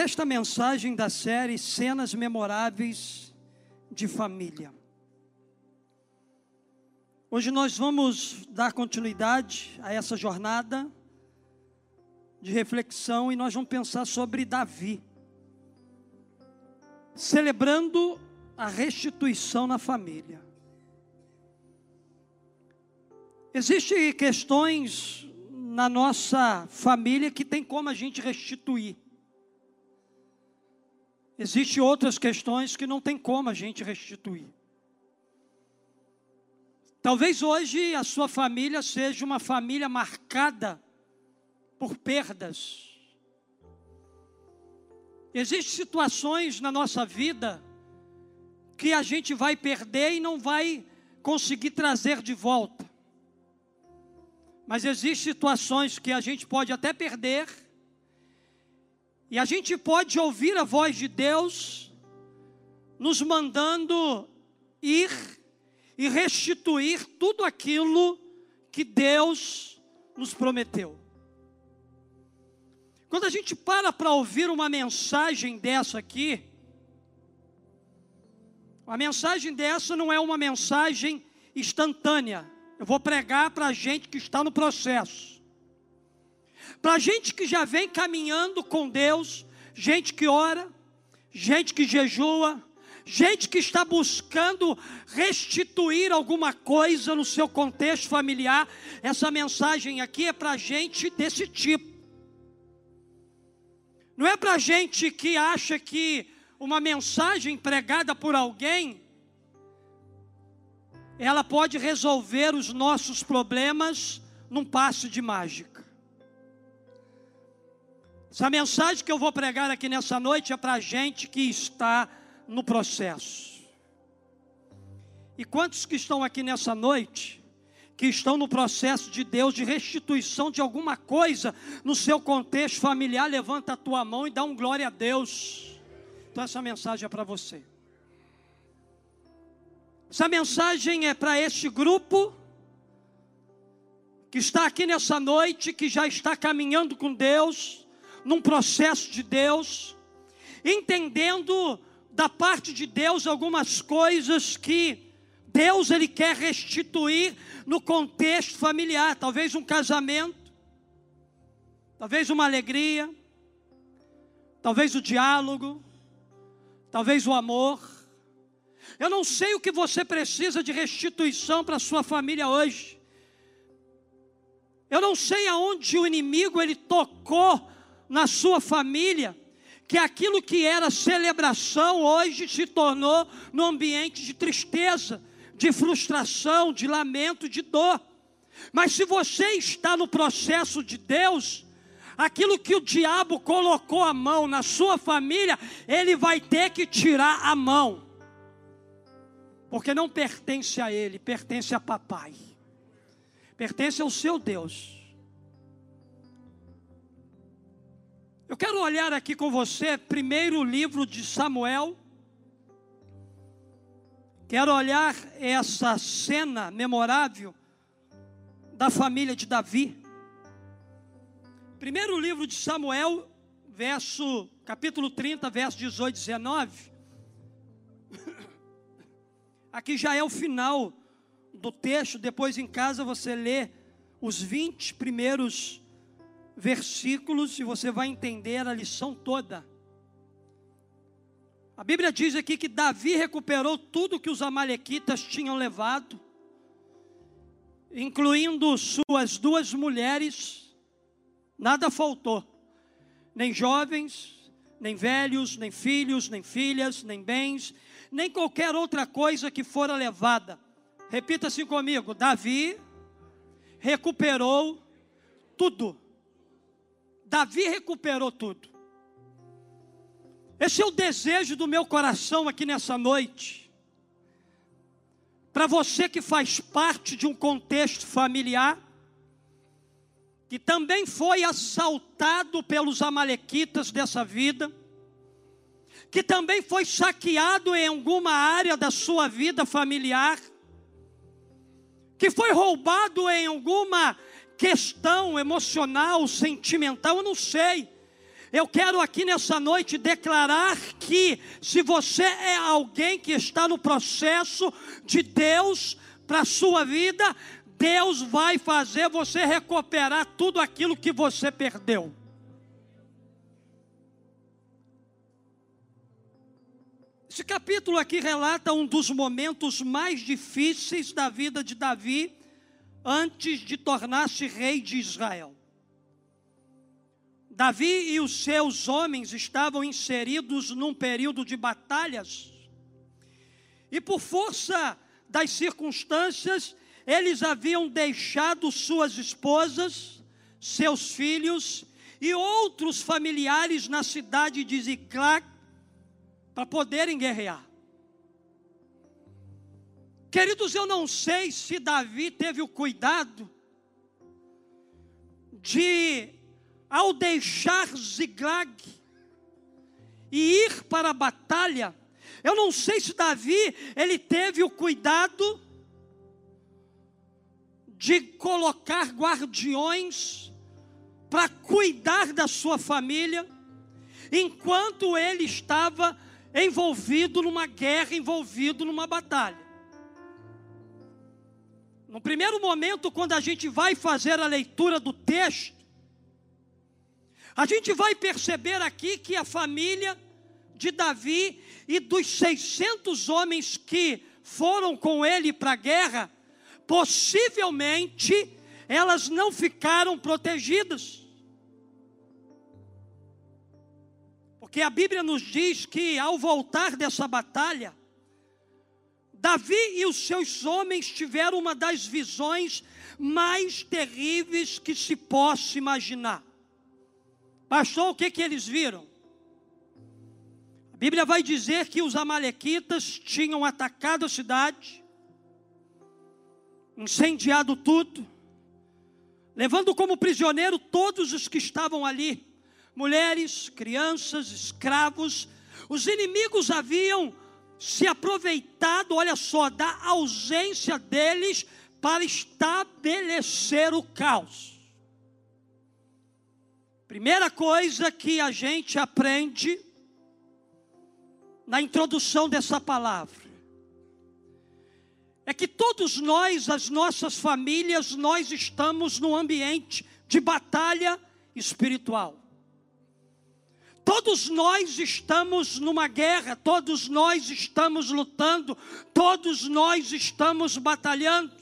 sexta mensagem da série Cenas Memoráveis de Família. Hoje nós vamos dar continuidade a essa jornada de reflexão e nós vamos pensar sobre Davi, celebrando a restituição na família. Existem questões na nossa família que tem como a gente restituir. Existem outras questões que não tem como a gente restituir. Talvez hoje a sua família seja uma família marcada por perdas. Existem situações na nossa vida que a gente vai perder e não vai conseguir trazer de volta. Mas existem situações que a gente pode até perder e a gente pode ouvir a voz de Deus nos mandando ir e restituir tudo aquilo que Deus nos prometeu. Quando a gente para para ouvir uma mensagem dessa aqui, a mensagem dessa não é uma mensagem instantânea. Eu vou pregar para a gente que está no processo. Para gente que já vem caminhando com Deus, gente que ora, gente que jejua, gente que está buscando restituir alguma coisa no seu contexto familiar, essa mensagem aqui é para gente desse tipo. Não é para gente que acha que uma mensagem pregada por alguém, ela pode resolver os nossos problemas num passo de mágica. Essa mensagem que eu vou pregar aqui nessa noite é para gente que está no processo. E quantos que estão aqui nessa noite, que estão no processo de Deus, de restituição de alguma coisa no seu contexto familiar, levanta a tua mão e dá um glória a Deus. Então essa mensagem é para você. Essa mensagem é para este grupo que está aqui nessa noite, que já está caminhando com Deus, num processo de Deus, entendendo da parte de Deus algumas coisas que Deus ele quer restituir no contexto familiar, talvez um casamento, talvez uma alegria, talvez o diálogo, talvez o amor. Eu não sei o que você precisa de restituição para sua família hoje. Eu não sei aonde o inimigo ele tocou na sua família, que aquilo que era celebração hoje se tornou no ambiente de tristeza, de frustração, de lamento, de dor. Mas se você está no processo de Deus, aquilo que o diabo colocou a mão na sua família, ele vai ter que tirar a mão. Porque não pertence a ele, pertence a papai. Pertence ao seu Deus. Eu quero olhar aqui com você, primeiro livro de Samuel. Quero olhar essa cena memorável da família de Davi. Primeiro livro de Samuel, verso, capítulo 30, verso 18 e 19. Aqui já é o final do texto, depois em casa você lê os 20 primeiros versículos e você vai entender a lição toda. A Bíblia diz aqui que Davi recuperou tudo que os amalequitas tinham levado, incluindo suas duas mulheres, nada faltou, nem jovens, nem velhos, nem filhos, nem filhas, nem bens, nem qualquer outra coisa que fora levada. Repita assim comigo: Davi recuperou tudo. Davi recuperou tudo. Esse é o desejo do meu coração aqui nessa noite. Para você que faz parte de um contexto familiar, que também foi assaltado pelos amalequitas dessa vida, que também foi saqueado em alguma área da sua vida familiar, que foi roubado em alguma questão emocional, sentimental, eu não sei. Eu quero aqui nessa noite declarar que, se você é alguém que está no processo de Deus para a sua vida, Deus vai fazer você recuperar tudo aquilo que você perdeu. Esse capítulo aqui relata um dos momentos mais difíceis da vida de Davi antes de tornar-se rei de Israel. Davi e os seus homens estavam inseridos num período de batalhas, e por força das circunstâncias, eles haviam deixado suas esposas, seus filhos e outros familiares na cidade de Ziclac para poderem guerrear. Queridos, eu não sei se Davi teve o cuidado de ao deixar Ziglag e ir para a batalha, eu não sei se Davi ele teve o cuidado de colocar guardiões para cuidar da sua família, enquanto ele estava envolvido numa guerra, envolvido numa batalha. No primeiro momento, quando a gente vai fazer a leitura do texto, a gente vai perceber aqui que a família de Davi e dos 600 homens que foram com ele para a guerra, possivelmente elas não ficaram protegidas. Porque a Bíblia nos diz que ao voltar dessa batalha, Davi e os seus homens tiveram uma das visões mais terríveis que se possa imaginar. Pastor, o que, que eles viram? A Bíblia vai dizer que os Amalequitas tinham atacado a cidade, incendiado tudo, levando como prisioneiro todos os que estavam ali, mulheres, crianças, escravos. Os inimigos haviam se aproveitado, olha só, da ausência deles para estabelecer o caos. Primeira coisa que a gente aprende na introdução dessa palavra é que todos nós, as nossas famílias, nós estamos num ambiente de batalha espiritual. Todos nós estamos numa guerra, todos nós estamos lutando, todos nós estamos batalhando.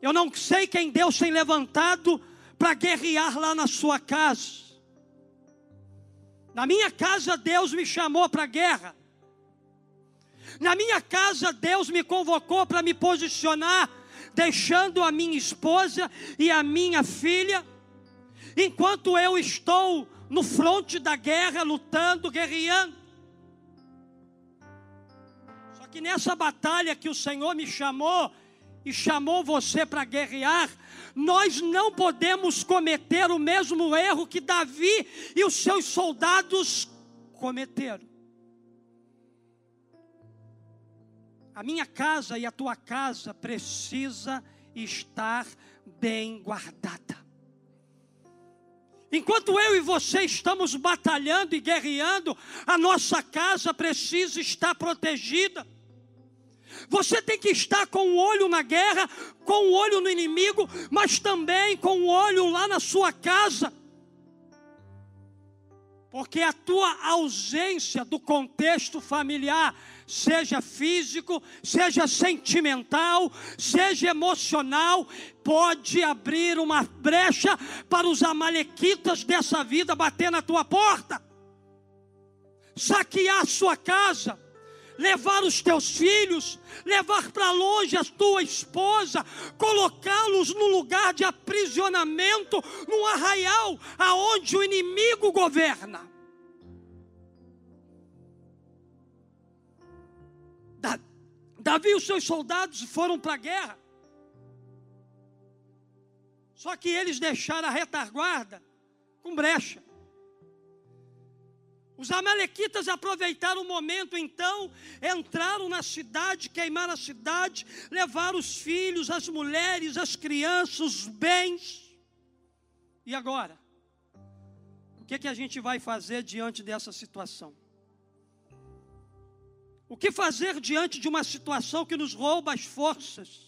Eu não sei quem Deus tem levantado para guerrear lá na sua casa. Na minha casa, Deus me chamou para a guerra. Na minha casa, Deus me convocou para me posicionar, deixando a minha esposa e a minha filha, enquanto eu estou no fronte da guerra, lutando, guerreando. Só que nessa batalha que o Senhor me chamou, e chamou você para guerrear, nós não podemos cometer o mesmo erro que Davi e os seus soldados cometeram. A minha casa e a tua casa precisa estar bem guardada. Enquanto eu e você estamos batalhando e guerreando, a nossa casa precisa estar protegida. Você tem que estar com o olho na guerra, com o olho no inimigo, mas também com o olho lá na sua casa. Porque a tua ausência do contexto familiar, seja físico, seja sentimental, seja emocional, pode abrir uma brecha para os amalequitas dessa vida bater na tua porta, saquear a sua casa levar os teus filhos, levar para longe a tua esposa, colocá-los no lugar de aprisionamento, num arraial aonde o inimigo governa. Davi e os seus soldados foram para a guerra. Só que eles deixaram a retaguarda com brecha. Os amalequitas aproveitaram o momento, então, entraram na cidade, queimaram a cidade, levaram os filhos, as mulheres, as crianças, os bens, E agora? O que, que a gente vai fazer diante dessa situação? O que fazer diante de uma situação que nos rouba as forças?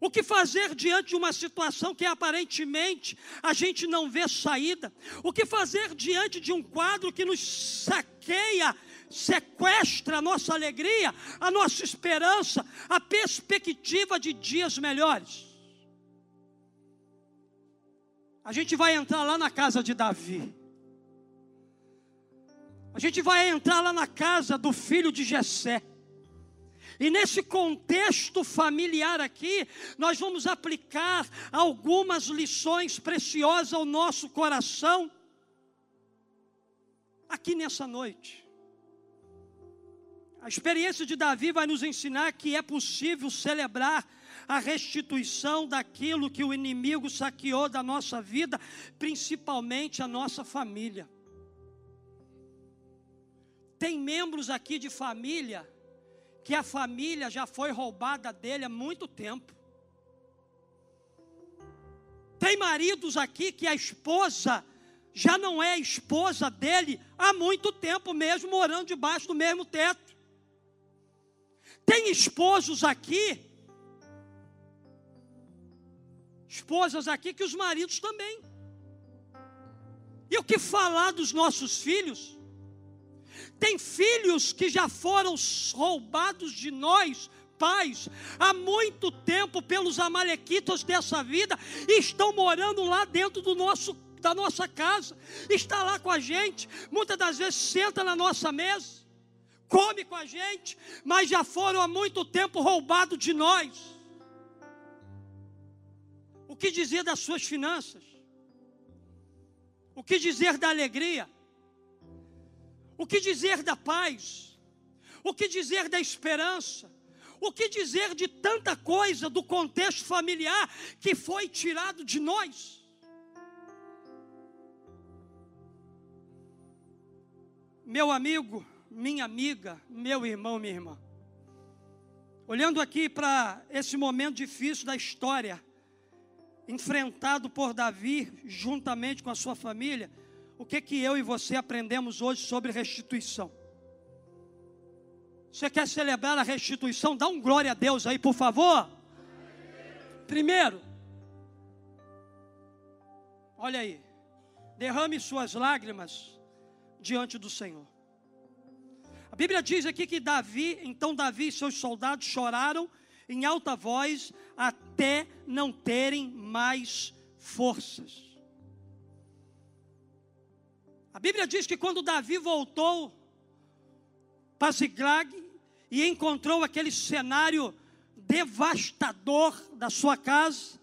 O que fazer diante de uma situação que aparentemente a gente não vê saída? O que fazer diante de um quadro que nos saqueia, sequestra a nossa alegria, a nossa esperança, a perspectiva de dias melhores? A gente vai entrar lá na casa de Davi. A gente vai entrar lá na casa do filho de Jessé. E nesse contexto familiar aqui, nós vamos aplicar algumas lições preciosas ao nosso coração aqui nessa noite. A experiência de Davi vai nos ensinar que é possível celebrar a restituição daquilo que o inimigo saqueou da nossa vida, principalmente a nossa família. Tem membros aqui de família que a família já foi roubada dele há muito tempo. Tem maridos aqui que a esposa já não é esposa dele há muito tempo, mesmo morando debaixo do mesmo teto. Tem esposos aqui, esposas aqui, que os maridos também. E o que falar dos nossos filhos? Tem filhos que já foram roubados de nós, pais, há muito tempo pelos amalequitas dessa vida e estão morando lá dentro do nosso da nossa casa, está lá com a gente, muitas das vezes senta na nossa mesa, come com a gente, mas já foram há muito tempo roubados de nós. O que dizer das suas finanças? O que dizer da alegria? O que dizer da paz? O que dizer da esperança? O que dizer de tanta coisa do contexto familiar que foi tirado de nós? Meu amigo, minha amiga, meu irmão, minha irmã. Olhando aqui para esse momento difícil da história, enfrentado por Davi juntamente com a sua família, o que que eu e você aprendemos hoje sobre restituição? Você quer celebrar a restituição? Dá um glória a Deus aí, por favor. Primeiro, olha aí, derrame suas lágrimas diante do Senhor. A Bíblia diz aqui que Davi, então Davi e seus soldados choraram em alta voz até não terem mais forças. A Bíblia diz que quando Davi voltou para Ziglag e encontrou aquele cenário devastador da sua casa,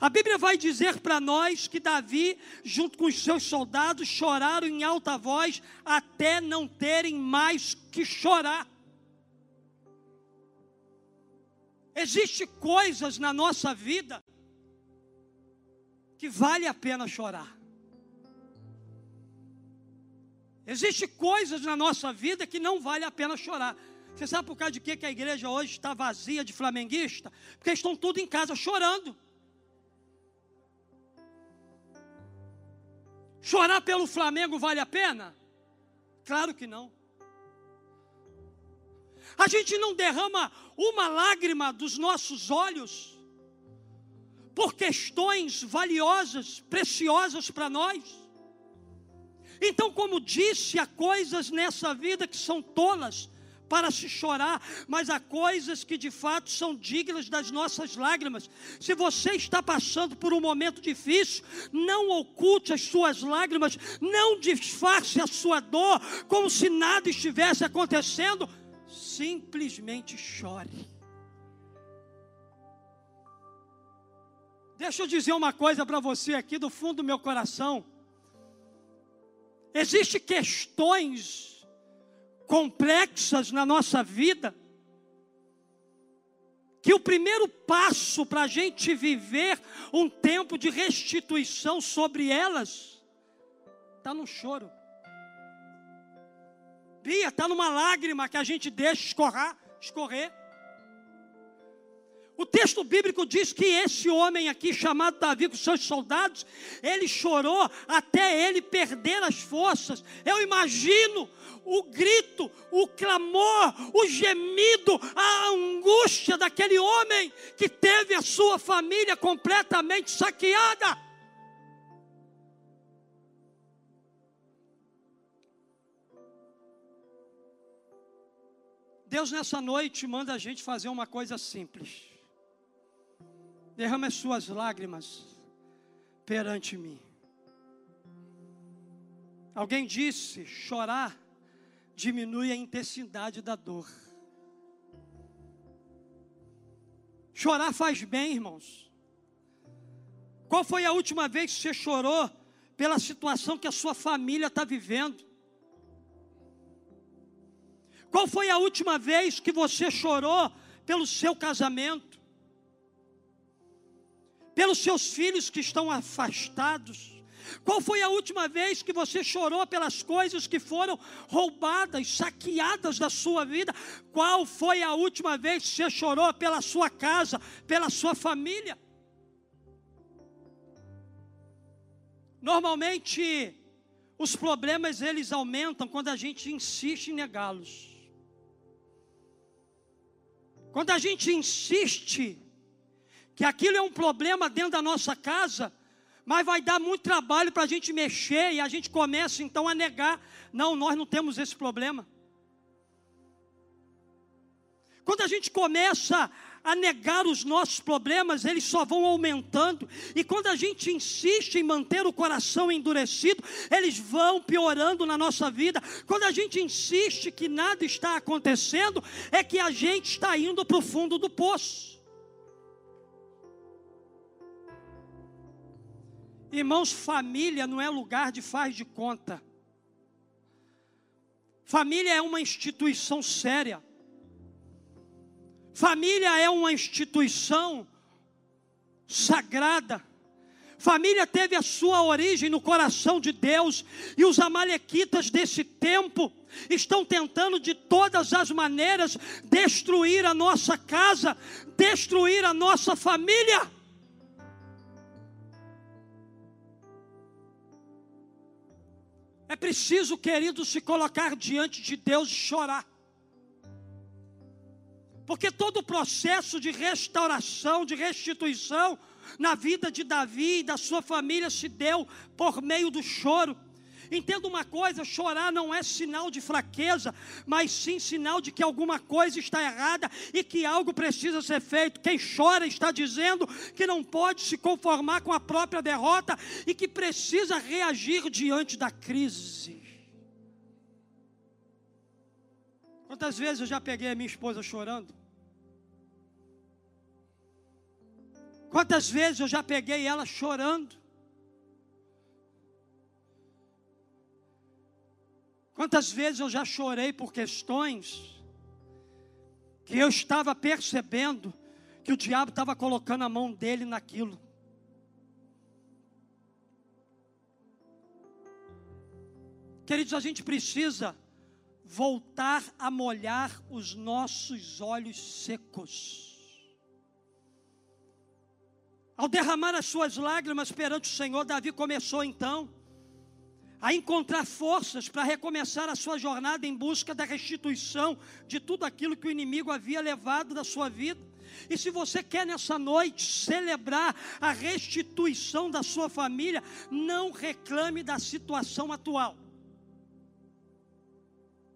a Bíblia vai dizer para nós que Davi, junto com os seus soldados, choraram em alta voz até não terem mais que chorar. Existem coisas na nossa vida que vale a pena chorar. Existem coisas na nossa vida que não vale a pena chorar. Você sabe por causa de que, que a igreja hoje está vazia de flamenguista? Porque estão tudo em casa chorando. Chorar pelo Flamengo vale a pena? Claro que não. A gente não derrama uma lágrima dos nossos olhos por questões valiosas, preciosas para nós. Então, como disse, há coisas nessa vida que são tolas para se chorar, mas há coisas que de fato são dignas das nossas lágrimas. Se você está passando por um momento difícil, não oculte as suas lágrimas, não disfarce a sua dor como se nada estivesse acontecendo, simplesmente chore. Deixa eu dizer uma coisa para você aqui do fundo do meu coração. Existem questões complexas na nossa vida, que o primeiro passo para a gente viver um tempo de restituição sobre elas, está no choro. Bia, está numa lágrima que a gente deixa escorrer, escorrer. O texto bíblico diz que esse homem aqui, chamado Davi, com seus soldados, ele chorou até ele perder as forças. Eu imagino o grito, o clamor, o gemido, a angústia daquele homem que teve a sua família completamente saqueada. Deus nessa noite manda a gente fazer uma coisa simples. Derrama as suas lágrimas perante mim. Alguém disse: chorar diminui a intensidade da dor. Chorar faz bem, irmãos. Qual foi a última vez que você chorou pela situação que a sua família está vivendo? Qual foi a última vez que você chorou pelo seu casamento? Pelos seus filhos que estão afastados? Qual foi a última vez que você chorou pelas coisas que foram roubadas, saqueadas da sua vida? Qual foi a última vez que você chorou pela sua casa, pela sua família? Normalmente, os problemas eles aumentam quando a gente insiste em negá-los. Quando a gente insiste que aquilo é um problema dentro da nossa casa, mas vai dar muito trabalho para a gente mexer e a gente começa então a negar: não, nós não temos esse problema. Quando a gente começa a negar os nossos problemas, eles só vão aumentando. E quando a gente insiste em manter o coração endurecido, eles vão piorando na nossa vida. Quando a gente insiste que nada está acontecendo, é que a gente está indo para o fundo do poço. Irmãos, família não é lugar de faz de conta. Família é uma instituição séria. Família é uma instituição sagrada. Família teve a sua origem no coração de Deus, e os amalequitas desse tempo estão tentando de todas as maneiras destruir a nossa casa, destruir a nossa família. É preciso, querido, se colocar diante de Deus e chorar. Porque todo o processo de restauração, de restituição na vida de Davi e da sua família se deu por meio do choro. Entenda uma coisa: chorar não é sinal de fraqueza, mas sim sinal de que alguma coisa está errada e que algo precisa ser feito. Quem chora está dizendo que não pode se conformar com a própria derrota e que precisa reagir diante da crise. Quantas vezes eu já peguei a minha esposa chorando? Quantas vezes eu já peguei ela chorando? Quantas vezes eu já chorei por questões que eu estava percebendo que o diabo estava colocando a mão dele naquilo. Queridos, a gente precisa voltar a molhar os nossos olhos secos. Ao derramar as suas lágrimas perante o Senhor, Davi começou então a encontrar forças para recomeçar a sua jornada em busca da restituição de tudo aquilo que o inimigo havia levado da sua vida. E se você quer nessa noite celebrar a restituição da sua família, não reclame da situação atual.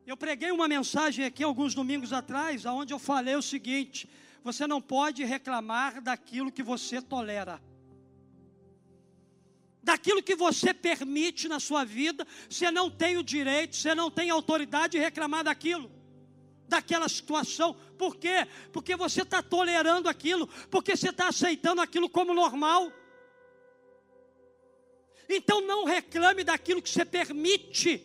Eu preguei uma mensagem aqui alguns domingos atrás, onde eu falei o seguinte: você não pode reclamar daquilo que você tolera. Daquilo que você permite na sua vida, você não tem o direito, você não tem autoridade de reclamar daquilo daquela situação. Por quê? Porque você está tolerando aquilo, porque você está aceitando aquilo como normal. Então não reclame daquilo que você permite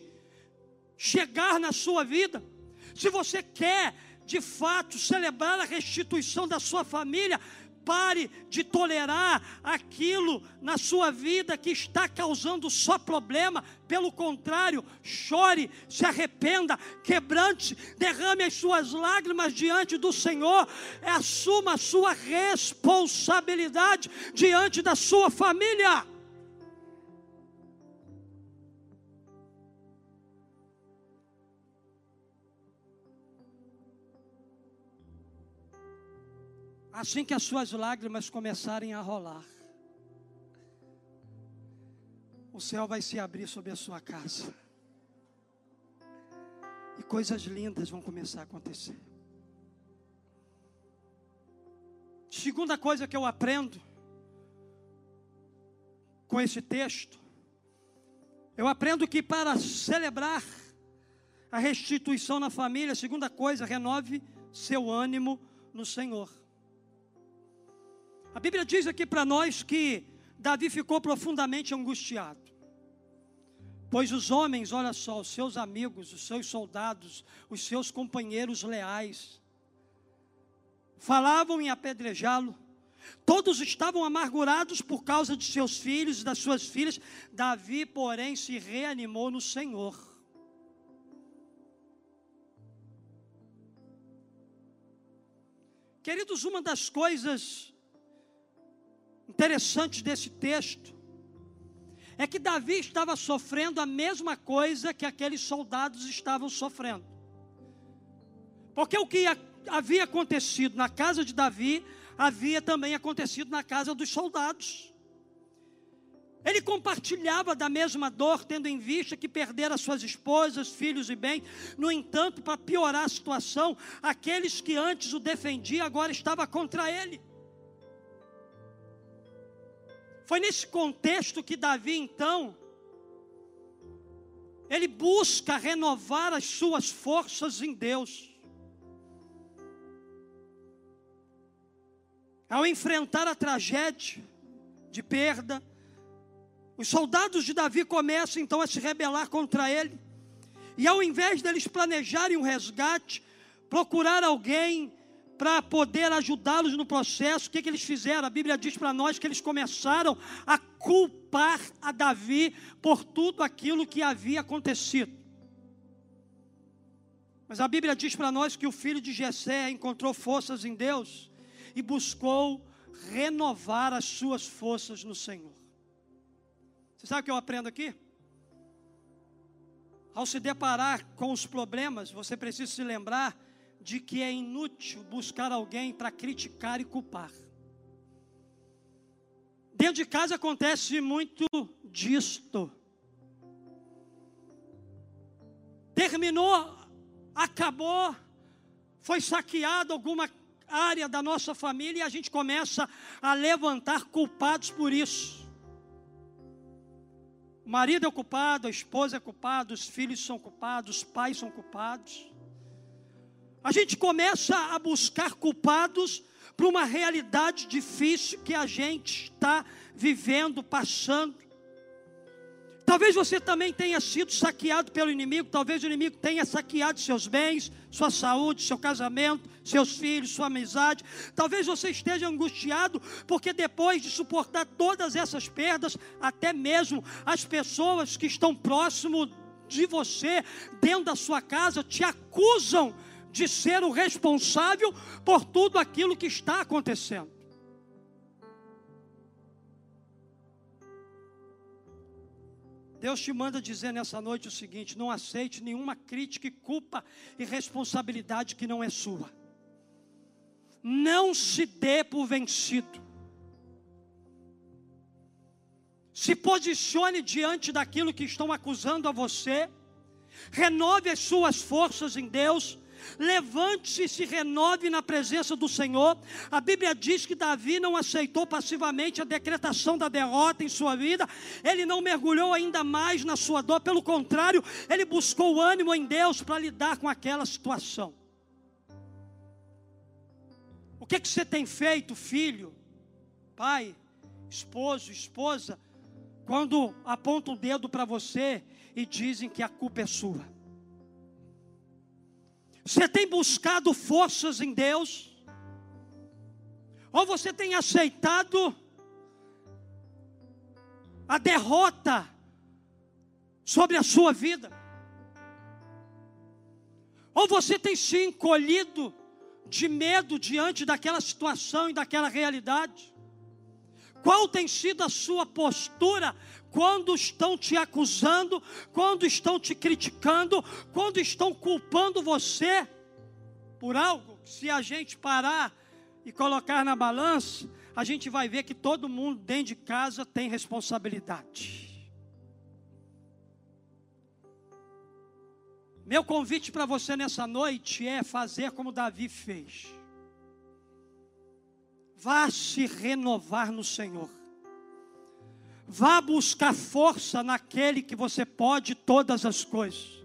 chegar na sua vida. Se você quer de fato celebrar a restituição da sua família, Pare de tolerar aquilo na sua vida que está causando só problema. Pelo contrário, chore, se arrependa, quebrante, derrame as suas lágrimas diante do Senhor. Assuma a sua responsabilidade diante da sua família. Assim que as suas lágrimas começarem a rolar, o céu vai se abrir sobre a sua casa. E coisas lindas vão começar a acontecer. Segunda coisa que eu aprendo com esse texto, eu aprendo que para celebrar a restituição na família, segunda coisa, renove seu ânimo no Senhor. A Bíblia diz aqui para nós que Davi ficou profundamente angustiado. Pois os homens, olha só, os seus amigos, os seus soldados, os seus companheiros leais, falavam em apedrejá-lo. Todos estavam amargurados por causa de seus filhos e das suas filhas. Davi, porém, se reanimou no Senhor. Queridos, uma das coisas interessante desse texto é que Davi estava sofrendo a mesma coisa que aqueles soldados estavam sofrendo. Porque o que havia acontecido na casa de Davi, havia também acontecido na casa dos soldados. Ele compartilhava da mesma dor, tendo em vista que perdera suas esposas, filhos e bem. No entanto, para piorar a situação, aqueles que antes o defendiam agora estavam contra ele. Foi nesse contexto que Davi, então, ele busca renovar as suas forças em Deus. Ao enfrentar a tragédia de perda, os soldados de Davi começam então a se rebelar contra ele. E ao invés deles planejarem um resgate, procurar alguém para poder ajudá-los no processo, o que, que eles fizeram? A Bíblia diz para nós que eles começaram a culpar a Davi por tudo aquilo que havia acontecido. Mas a Bíblia diz para nós que o filho de Jessé encontrou forças em Deus e buscou renovar as suas forças no Senhor. Você sabe o que eu aprendo aqui? Ao se deparar com os problemas, você precisa se lembrar de que é inútil buscar alguém para criticar e culpar. Dentro de casa acontece muito disto. Terminou, acabou, foi saqueado alguma área da nossa família e a gente começa a levantar culpados por isso. O marido é culpado, a esposa é culpada, os filhos são culpados, os pais são culpados. A gente começa a buscar culpados para uma realidade difícil que a gente está vivendo, passando. Talvez você também tenha sido saqueado pelo inimigo, talvez o inimigo tenha saqueado seus bens, sua saúde, seu casamento, seus filhos, sua amizade. Talvez você esteja angustiado, porque depois de suportar todas essas perdas, até mesmo as pessoas que estão próximo de você, dentro da sua casa, te acusam de ser o responsável por tudo aquilo que está acontecendo. Deus te manda dizer nessa noite o seguinte: não aceite nenhuma crítica e culpa e responsabilidade que não é sua. Não se dê por vencido. Se posicione diante daquilo que estão acusando a você. Renove as suas forças em Deus Levante-se e se renove na presença do Senhor. A Bíblia diz que Davi não aceitou passivamente a decretação da derrota em sua vida, ele não mergulhou ainda mais na sua dor, pelo contrário, ele buscou ânimo em Deus para lidar com aquela situação. O que, que você tem feito, filho, pai, esposo, esposa, quando apontam o dedo para você e dizem que a culpa é sua? Você tem buscado forças em Deus? Ou você tem aceitado a derrota sobre a sua vida? Ou você tem se encolhido de medo diante daquela situação e daquela realidade? Qual tem sido a sua postura quando estão te acusando, quando estão te criticando, quando estão culpando você por algo? Se a gente parar e colocar na balança, a gente vai ver que todo mundo dentro de casa tem responsabilidade. Meu convite para você nessa noite é fazer como Davi fez. Vá se renovar no Senhor. Vá buscar força naquele que você pode todas as coisas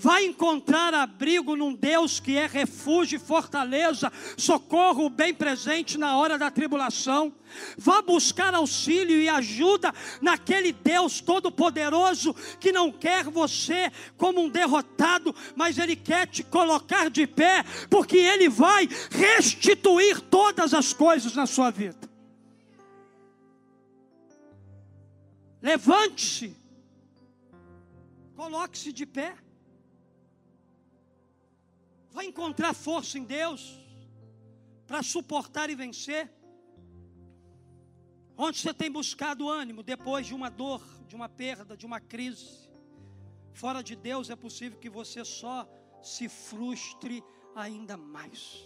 vai encontrar abrigo num Deus que é refúgio e fortaleza, socorro bem presente na hora da tribulação. Vá buscar auxílio e ajuda naquele Deus todo-poderoso que não quer você como um derrotado, mas Ele quer te colocar de pé, porque Ele vai restituir todas as coisas na sua vida. Levante-se, coloque-se de pé. Vai encontrar força em Deus para suportar e vencer. Onde você tem buscado ânimo depois de uma dor, de uma perda, de uma crise. Fora de Deus é possível que você só se frustre ainda mais.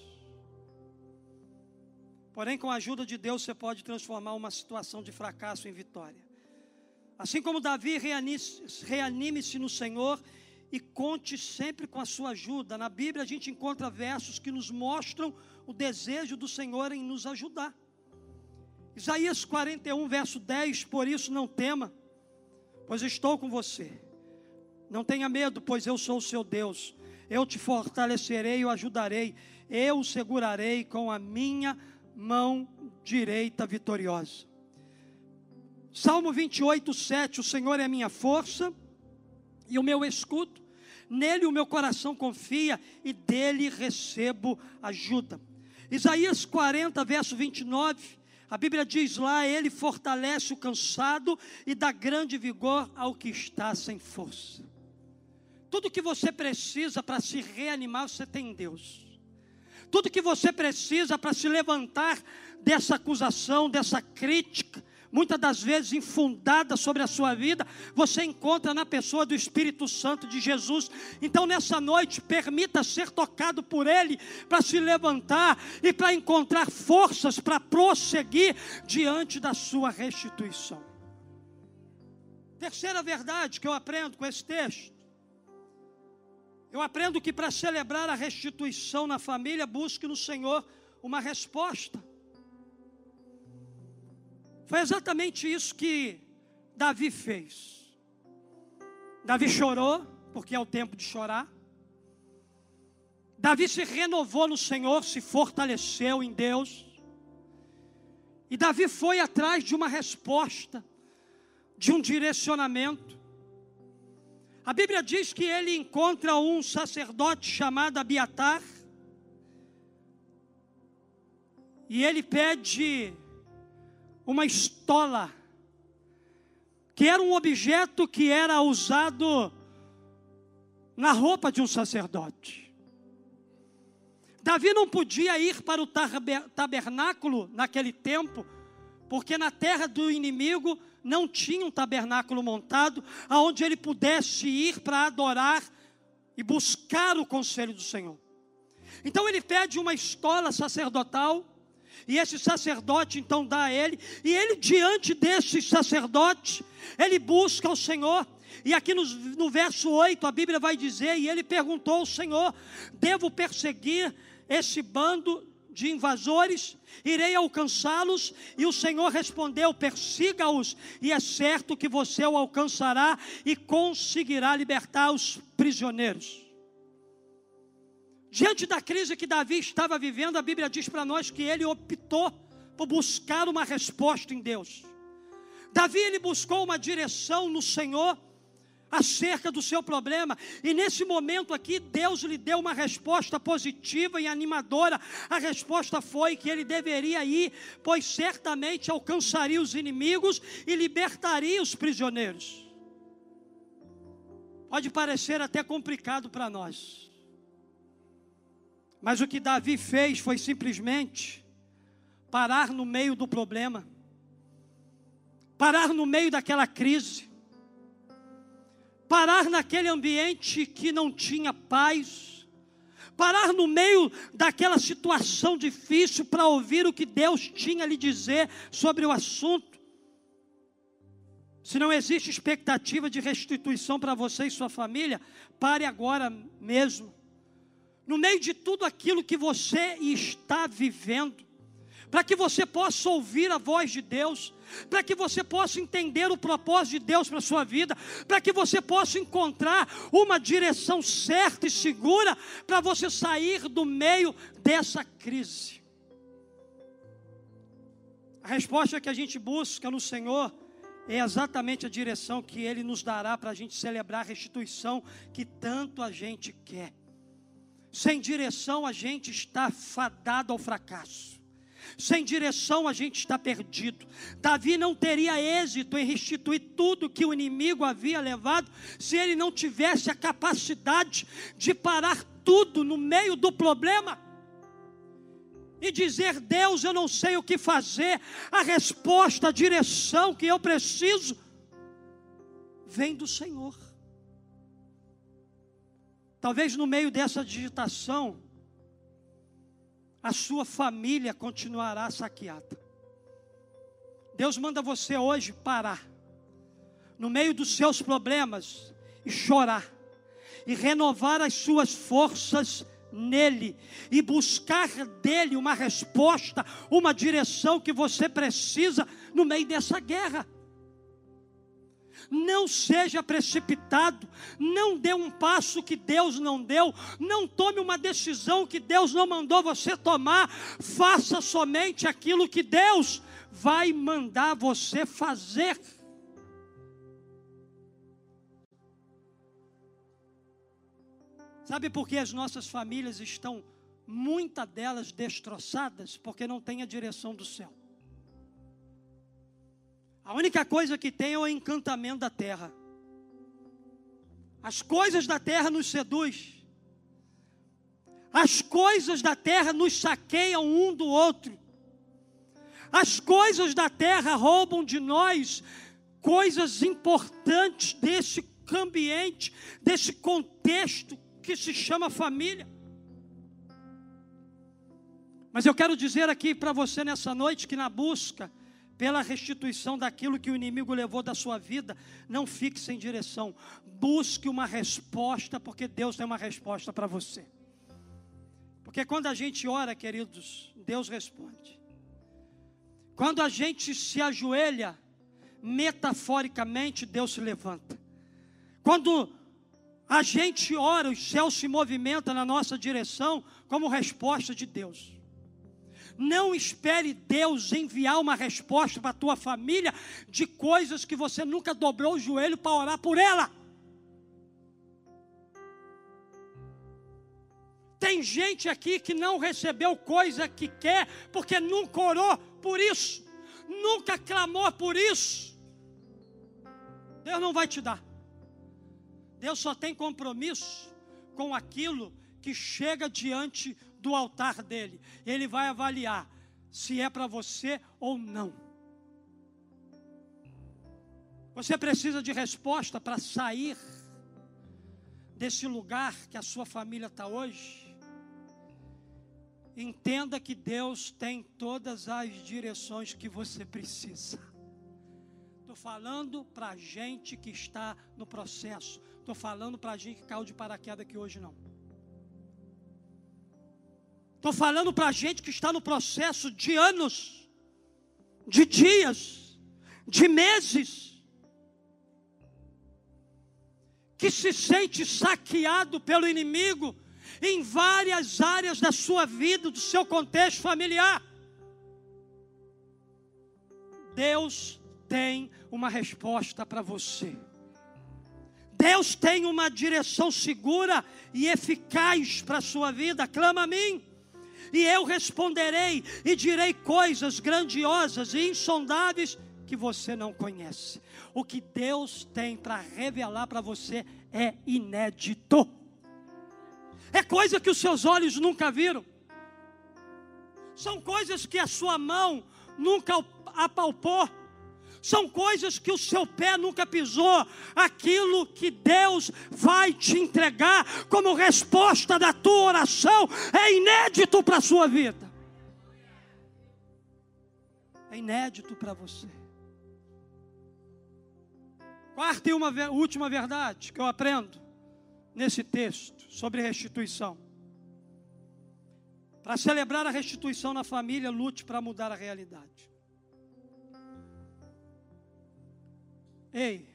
Porém, com a ajuda de Deus, você pode transformar uma situação de fracasso em vitória. Assim como Davi, reanime-se no Senhor e conte sempre com a sua ajuda. Na Bíblia a gente encontra versos que nos mostram o desejo do Senhor em nos ajudar. Isaías 41, verso 10: Por isso não tema, pois estou com você. Não tenha medo, pois eu sou o seu Deus. Eu te fortalecerei o ajudarei. Eu o segurarei com a minha mão direita vitoriosa. Salmo 28, 7: O Senhor é a minha força e o meu escudo. Nele o meu coração confia e dele recebo ajuda. Isaías 40, verso 29, a Bíblia diz lá: Ele fortalece o cansado e dá grande vigor ao que está sem força. Tudo que você precisa para se reanimar, você tem em Deus. Tudo que você precisa para se levantar dessa acusação, dessa crítica, muitas das vezes infundada sobre a sua vida, você encontra na pessoa do Espírito Santo de Jesus. Então, nessa noite, permita ser tocado por Ele para se levantar e para encontrar forças para prosseguir diante da sua restituição. Terceira verdade que eu aprendo com esse texto. Eu aprendo que para celebrar a restituição na família, busque no Senhor uma resposta. Foi exatamente isso que Davi fez. Davi chorou, porque é o tempo de chorar. Davi se renovou no Senhor, se fortaleceu em Deus. E Davi foi atrás de uma resposta, de um direcionamento. A Bíblia diz que ele encontra um sacerdote chamado Abiatar. E ele pede uma estola, que era um objeto que era usado na roupa de um sacerdote. Davi não podia ir para o tabernáculo naquele tempo, porque na terra do inimigo não tinha um tabernáculo montado aonde ele pudesse ir para adorar e buscar o conselho do Senhor. Então ele pede uma estola sacerdotal e esse sacerdote então dá a ele, e ele, diante desse sacerdote, ele busca o Senhor. E aqui no, no verso 8 a Bíblia vai dizer: E ele perguntou ao Senhor: Devo perseguir esse bando de invasores? Irei alcançá-los? E o Senhor respondeu: Persiga-os, e é certo que você o alcançará e conseguirá libertar os prisioneiros. Diante da crise que Davi estava vivendo, a Bíblia diz para nós que ele optou por buscar uma resposta em Deus. Davi ele buscou uma direção no Senhor acerca do seu problema. E nesse momento aqui, Deus lhe deu uma resposta positiva e animadora. A resposta foi que ele deveria ir, pois certamente alcançaria os inimigos e libertaria os prisioneiros. Pode parecer até complicado para nós. Mas o que Davi fez foi simplesmente parar no meio do problema, parar no meio daquela crise, parar naquele ambiente que não tinha paz, parar no meio daquela situação difícil para ouvir o que Deus tinha a lhe dizer sobre o assunto. Se não existe expectativa de restituição para você e sua família, pare agora mesmo. No meio de tudo aquilo que você está vivendo, para que você possa ouvir a voz de Deus, para que você possa entender o propósito de Deus para a sua vida, para que você possa encontrar uma direção certa e segura para você sair do meio dessa crise. A resposta que a gente busca no Senhor é exatamente a direção que Ele nos dará para a gente celebrar a restituição que tanto a gente quer. Sem direção a gente está fadado ao fracasso. Sem direção a gente está perdido. Davi não teria êxito em restituir tudo que o inimigo havia levado se ele não tivesse a capacidade de parar tudo no meio do problema e dizer: Deus, eu não sei o que fazer. A resposta, a direção que eu preciso vem do Senhor. Talvez no meio dessa digitação, a sua família continuará saqueada. Deus manda você hoje parar, no meio dos seus problemas, e chorar, e renovar as suas forças nele, e buscar dele uma resposta, uma direção que você precisa no meio dessa guerra não seja precipitado, não dê um passo que Deus não deu, não tome uma decisão que Deus não mandou você tomar, faça somente aquilo que Deus vai mandar você fazer. Sabe por que as nossas famílias estão, muitas delas, destroçadas? Porque não tem a direção do céu. A única coisa que tem é o encantamento da terra. As coisas da terra nos seduz. As coisas da terra nos saqueiam um do outro. As coisas da terra roubam de nós coisas importantes desse ambiente, desse contexto que se chama família. Mas eu quero dizer aqui para você nessa noite que na busca pela restituição daquilo que o inimigo levou da sua vida, não fique sem direção. Busque uma resposta, porque Deus tem uma resposta para você. Porque quando a gente ora, queridos, Deus responde. Quando a gente se ajoelha, metaforicamente, Deus se levanta. Quando a gente ora, o céu se movimenta na nossa direção como resposta de Deus. Não espere Deus enviar uma resposta para a tua família de coisas que você nunca dobrou o joelho para orar por ela. Tem gente aqui que não recebeu coisa que quer porque nunca orou por isso, nunca clamou por isso. Deus não vai te dar. Deus só tem compromisso com aquilo que chega diante do altar dele. Ele vai avaliar se é para você ou não. Você precisa de resposta para sair desse lugar que a sua família está hoje. Entenda que Deus tem todas as direções que você precisa. Estou falando para gente que está no processo. Estou falando para gente que caiu de paraquedas aqui hoje não. Estou falando para a gente que está no processo de anos, de dias, de meses, que se sente saqueado pelo inimigo em várias áreas da sua vida, do seu contexto familiar. Deus tem uma resposta para você. Deus tem uma direção segura e eficaz para a sua vida. Clama a mim. E eu responderei e direi coisas grandiosas e insondáveis que você não conhece. O que Deus tem para revelar para você é inédito. É coisa que os seus olhos nunca viram. São coisas que a sua mão nunca apalpou são coisas que o seu pé nunca pisou. Aquilo que Deus vai te entregar como resposta da tua oração é inédito para a sua vida. É inédito para você. Quarta e uma última verdade que eu aprendo nesse texto sobre restituição. Para celebrar a restituição na família, lute para mudar a realidade. Ei,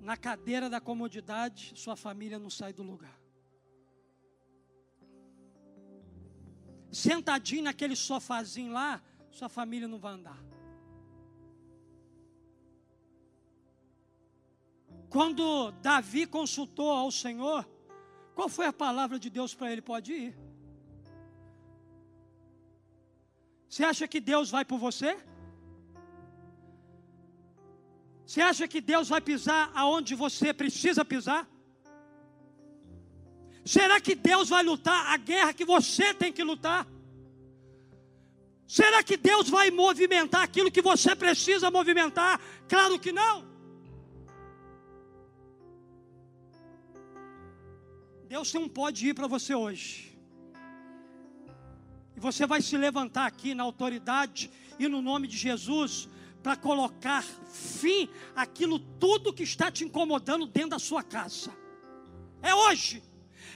na cadeira da comodidade, sua família não sai do lugar. Sentadinho naquele sofazinho lá, sua família não vai andar. Quando Davi consultou ao Senhor, qual foi a palavra de Deus para ele? Pode ir. Você acha que Deus vai por você? Você acha que Deus vai pisar aonde você precisa pisar? Será que Deus vai lutar a guerra que você tem que lutar? Será que Deus vai movimentar aquilo que você precisa movimentar? Claro que não. Deus tem um pode ir para você hoje. E você vai se levantar aqui na autoridade e no nome de Jesus para colocar fim àquilo tudo que está te incomodando dentro da sua casa. É hoje,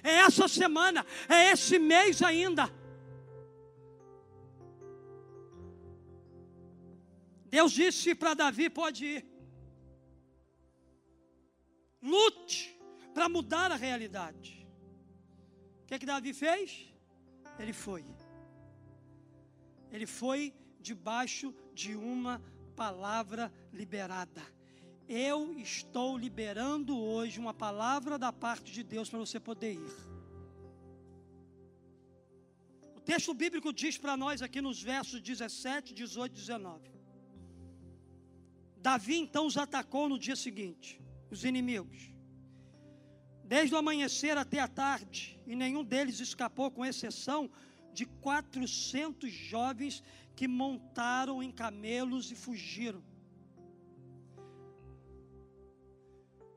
é essa semana, é esse mês ainda. Deus disse para Davi: pode ir. Lute para mudar a realidade. O que, é que Davi fez? Ele foi. Ele foi debaixo de uma palavra liberada. Eu estou liberando hoje uma palavra da parte de Deus para você poder ir. O texto bíblico diz para nós aqui nos versos 17, 18 e 19. Davi então os atacou no dia seguinte, os inimigos. Desde o amanhecer até a tarde, e nenhum deles escapou, com exceção de 400 jovens que montaram em camelos e fugiram.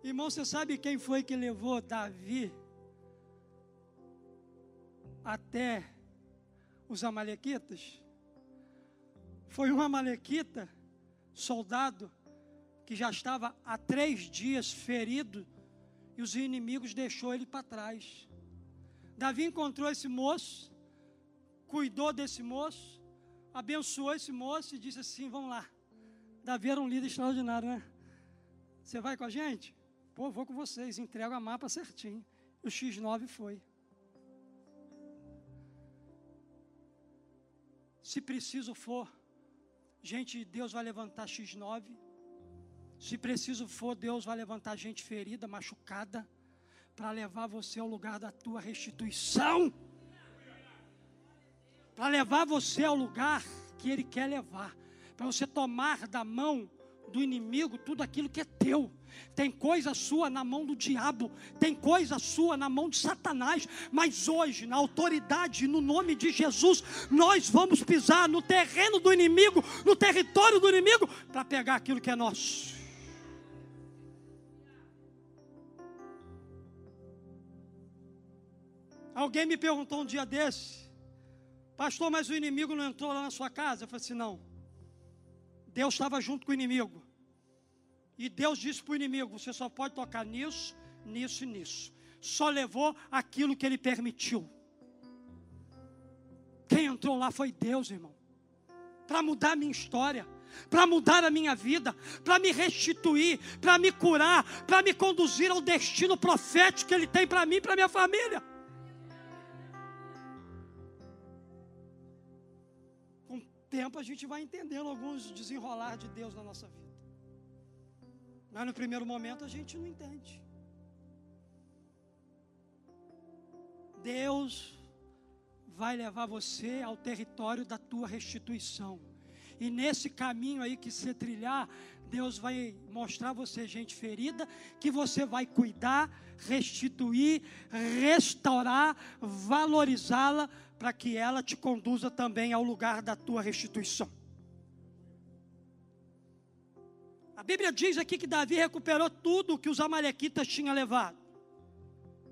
Irmão, você sabe quem foi que levou Davi até os Amalequitas? Foi um Amalequita, soldado, que já estava há três dias ferido e os inimigos deixou ele para trás. Davi encontrou esse moço, cuidou desse moço, abençoou esse moço e disse assim: Vamos lá. Davi era um líder extraordinário, né? Você vai com a gente? Pô, vou com vocês, entrego a mapa certinho. O X9 foi. Se preciso for, gente, Deus vai levantar X9. Se preciso for, Deus vai levantar gente ferida, machucada, para levar você ao lugar da tua restituição para levar você ao lugar que Ele quer levar, para você tomar da mão do inimigo tudo aquilo que é teu. Tem coisa sua na mão do diabo, tem coisa sua na mão de Satanás, mas hoje, na autoridade, no nome de Jesus, nós vamos pisar no terreno do inimigo, no território do inimigo, para pegar aquilo que é nosso. Alguém me perguntou um dia desse, Pastor, mas o inimigo não entrou lá na sua casa? Eu falei assim: não. Deus estava junto com o inimigo. E Deus disse para o inimigo: você só pode tocar nisso, nisso e nisso. Só levou aquilo que ele permitiu. Quem entrou lá foi Deus, irmão. Para mudar a minha história, para mudar a minha vida, para me restituir, para me curar, para me conduzir ao destino profético que Ele tem para mim e para minha família. Tempo a gente vai entendendo alguns desenrolar de Deus na nossa vida. Mas no primeiro momento a gente não entende. Deus vai levar você ao território da tua restituição. E nesse caminho aí que você trilhar, Deus vai mostrar você gente ferida, que você vai cuidar, restituir, restaurar, valorizá-la, para que ela te conduza também ao lugar da tua restituição. A Bíblia diz aqui que Davi recuperou tudo que os amalequitas tinham levado,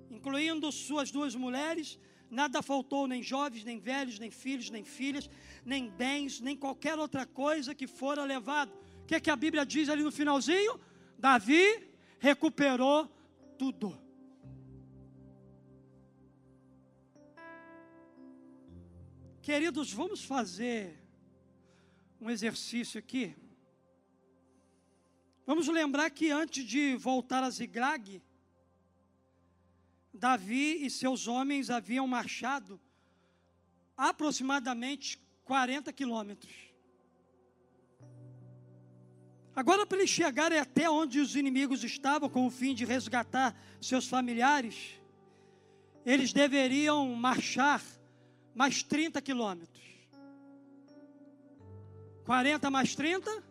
incluindo suas duas mulheres. Nada faltou, nem jovens, nem velhos, nem filhos, nem filhas, nem bens, nem qualquer outra coisa que fora levado. O que, é que a Bíblia diz ali no finalzinho? Davi recuperou tudo. Queridos, vamos fazer um exercício aqui. Vamos lembrar que antes de voltar a Ziglag, Davi e seus homens haviam marchado aproximadamente 40 quilômetros. Agora, para eles chegarem até onde os inimigos estavam, com o fim de resgatar seus familiares, eles deveriam marchar mais 30 quilômetros. 40 mais 30?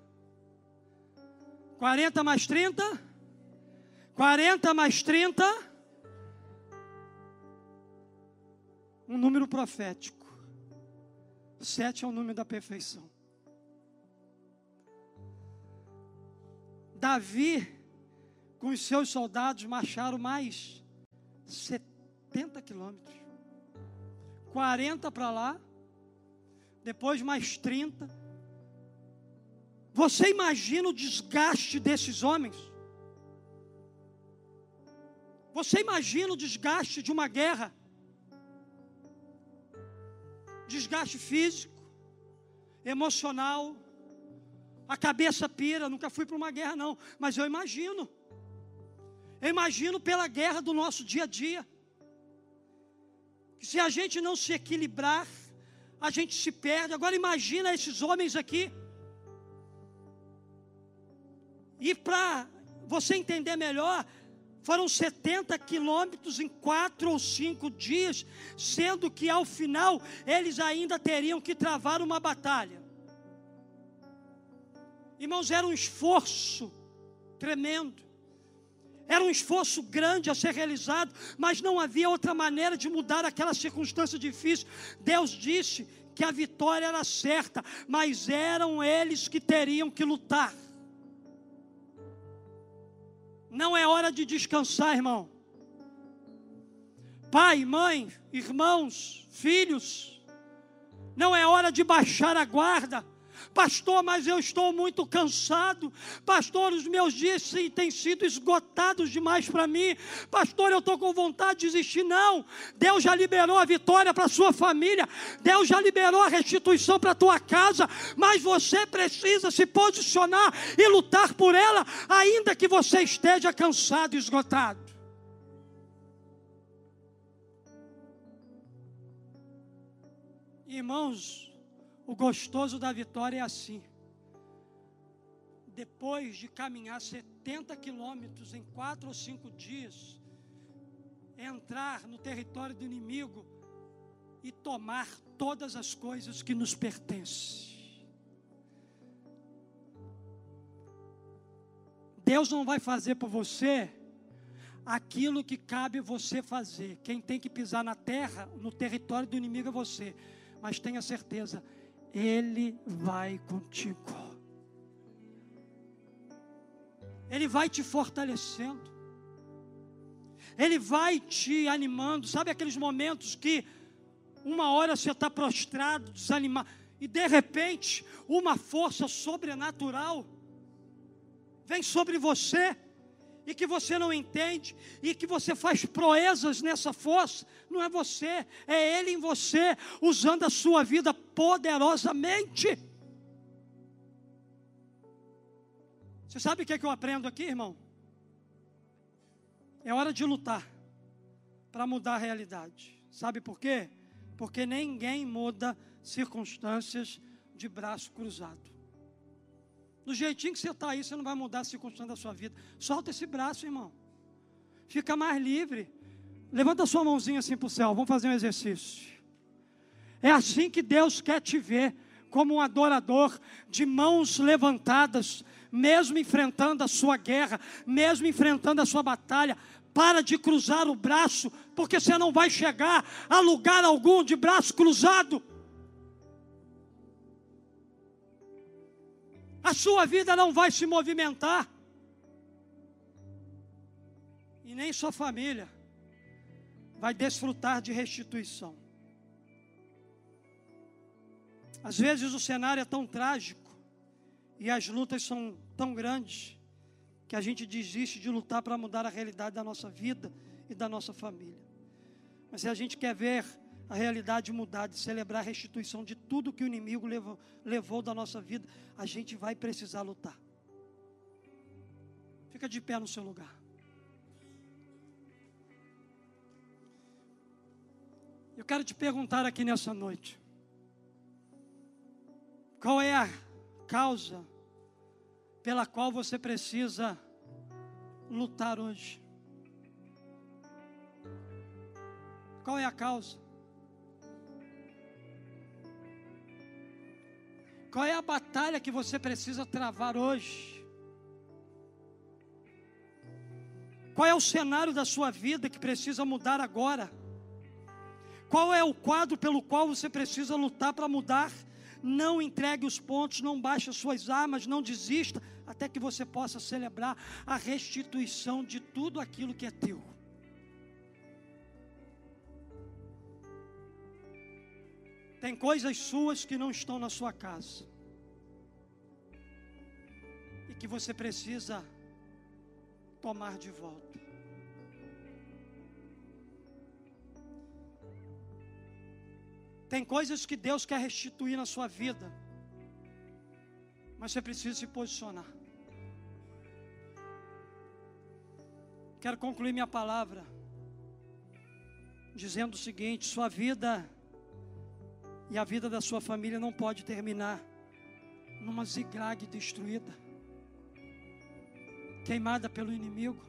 40 mais 30? 40 mais 30? Um número profético. Sete é o número da perfeição. Davi, com os seus soldados, marcharam mais 70 quilômetros. 40 para lá, depois mais 30. Você imagina o desgaste desses homens? Você imagina o desgaste de uma guerra? Desgaste físico, emocional, a cabeça pira. Nunca fui para uma guerra, não, mas eu imagino. Eu imagino pela guerra do nosso dia a dia. Se a gente não se equilibrar, a gente se perde. Agora imagina esses homens aqui e para você entender melhor, foram 70 quilômetros em quatro ou cinco dias, sendo que ao final eles ainda teriam que travar uma batalha. Irmãos, era um esforço tremendo, era um esforço grande a ser realizado, mas não havia outra maneira de mudar aquela circunstância difícil. Deus disse que a vitória era certa, mas eram eles que teriam que lutar. Não é hora de descansar, irmão. Pai, mãe, irmãos, filhos, não é hora de baixar a guarda. Pastor, mas eu estou muito cansado. Pastor, os meus dias sim, têm sido esgotados demais para mim. Pastor, eu estou com vontade de desistir. Não, Deus já liberou a vitória para a sua família. Deus já liberou a restituição para a tua casa. Mas você precisa se posicionar e lutar por ela, ainda que você esteja cansado e esgotado. Irmãos, o gostoso da vitória é assim. Depois de caminhar 70 quilômetros em quatro ou cinco dias, entrar no território do inimigo e tomar todas as coisas que nos pertencem. Deus não vai fazer por você aquilo que cabe você fazer. Quem tem que pisar na terra, no território do inimigo é você. Mas tenha certeza, ele vai contigo. Ele vai te fortalecendo. Ele vai te animando. Sabe aqueles momentos que uma hora você está prostrado, desanimado, e de repente uma força sobrenatural vem sobre você e que você não entende, e que você faz proezas nessa força, não é você, é Ele em você, usando a sua vida poderosamente. Você sabe o que, é que eu aprendo aqui, irmão? É hora de lutar para mudar a realidade. Sabe por quê? Porque ninguém muda circunstâncias de braço cruzado. Do jeitinho que você está aí, você não vai mudar a circunstância da sua vida. Solta esse braço, irmão. Fica mais livre. Levanta sua mãozinha assim para o céu. Vamos fazer um exercício. É assim que Deus quer te ver, como um adorador, de mãos levantadas, mesmo enfrentando a sua guerra, mesmo enfrentando a sua batalha. Para de cruzar o braço, porque você não vai chegar a lugar algum de braço cruzado. A sua vida não vai se movimentar, e nem sua família vai desfrutar de restituição. Às vezes o cenário é tão trágico e as lutas são tão grandes que a gente desiste de lutar para mudar a realidade da nossa vida e da nossa família. Mas se a gente quer ver a realidade mudar, de celebrar a restituição de tudo que o inimigo levou, levou da nossa vida, a gente vai precisar lutar. Fica de pé no seu lugar. Eu quero te perguntar aqui nessa noite: qual é a causa pela qual você precisa lutar hoje? Qual é a causa? Qual é a batalha que você precisa travar hoje? Qual é o cenário da sua vida que precisa mudar agora? Qual é o quadro pelo qual você precisa lutar para mudar não entregue os pontos, não baixe as suas armas, não desista, até que você possa celebrar a restituição de tudo aquilo que é teu. Tem coisas suas que não estão na sua casa. E que você precisa tomar de volta. Tem coisas que Deus quer restituir na sua vida, mas você precisa se posicionar. Quero concluir minha palavra dizendo o seguinte: sua vida e a vida da sua família não pode terminar numa zigue destruída, queimada pelo inimigo,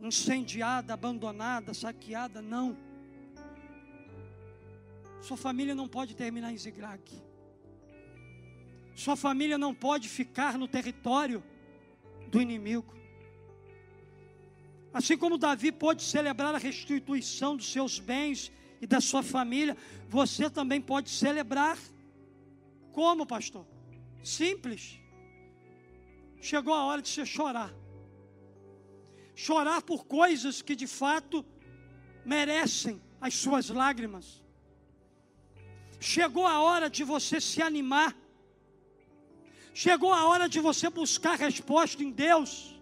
incendiada, abandonada, saqueada, não. Sua família não pode terminar em Ziglag. Sua família não pode ficar no território do inimigo. Assim como Davi pôde celebrar a restituição dos seus bens e da sua família, você também pode celebrar. Como, pastor? Simples. Chegou a hora de você chorar. Chorar por coisas que de fato merecem as suas lágrimas. Chegou a hora de você se animar. Chegou a hora de você buscar resposta em Deus.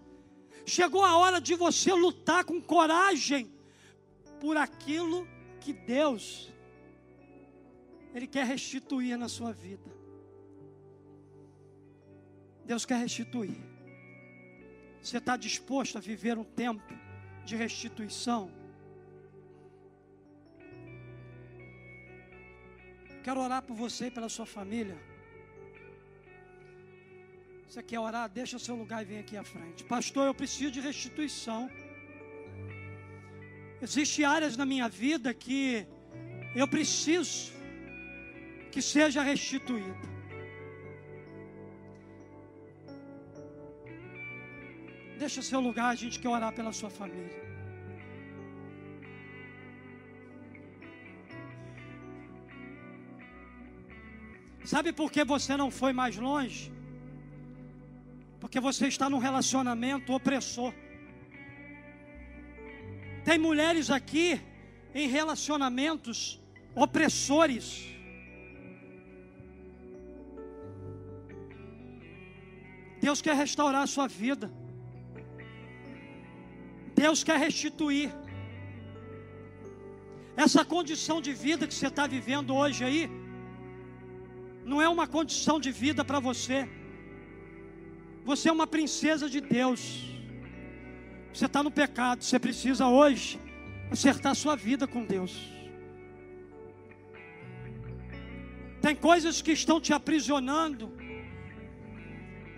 Chegou a hora de você lutar com coragem por aquilo que Deus ele quer restituir na sua vida. Deus quer restituir. Você está disposto a viver um tempo de restituição? Quero orar por você e pela sua família. Você quer orar? Deixa o seu lugar e vem aqui à frente. Pastor, eu preciso de restituição. Existem áreas na minha vida que eu preciso que seja restituída. Deixa seu lugar, a gente quer orar pela sua família. Sabe por que você não foi mais longe? Porque você está num relacionamento opressor. Tem mulheres aqui em relacionamentos opressores. Deus quer restaurar a sua vida. Deus quer restituir. Essa condição de vida que você está vivendo hoje aí, não é uma condição de vida para você. Você é uma princesa de Deus. Você está no pecado. Você precisa hoje acertar sua vida com Deus. Tem coisas que estão te aprisionando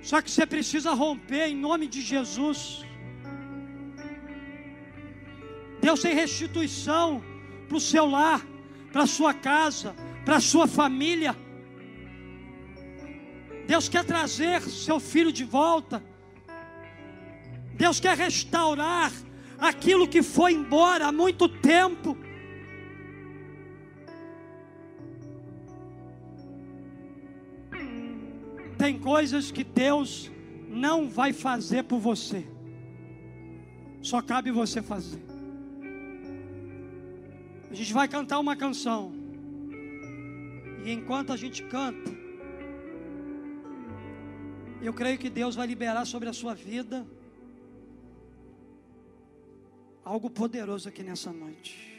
Só que você precisa romper em nome de Jesus. Deus tem restituição para o seu lar, para a sua casa, para a sua família. Deus quer trazer seu filho de volta. Deus quer restaurar aquilo que foi embora há muito tempo. Tem coisas que Deus não vai fazer por você, só cabe você fazer. A gente vai cantar uma canção, e enquanto a gente canta, eu creio que Deus vai liberar sobre a sua vida algo poderoso aqui nessa noite.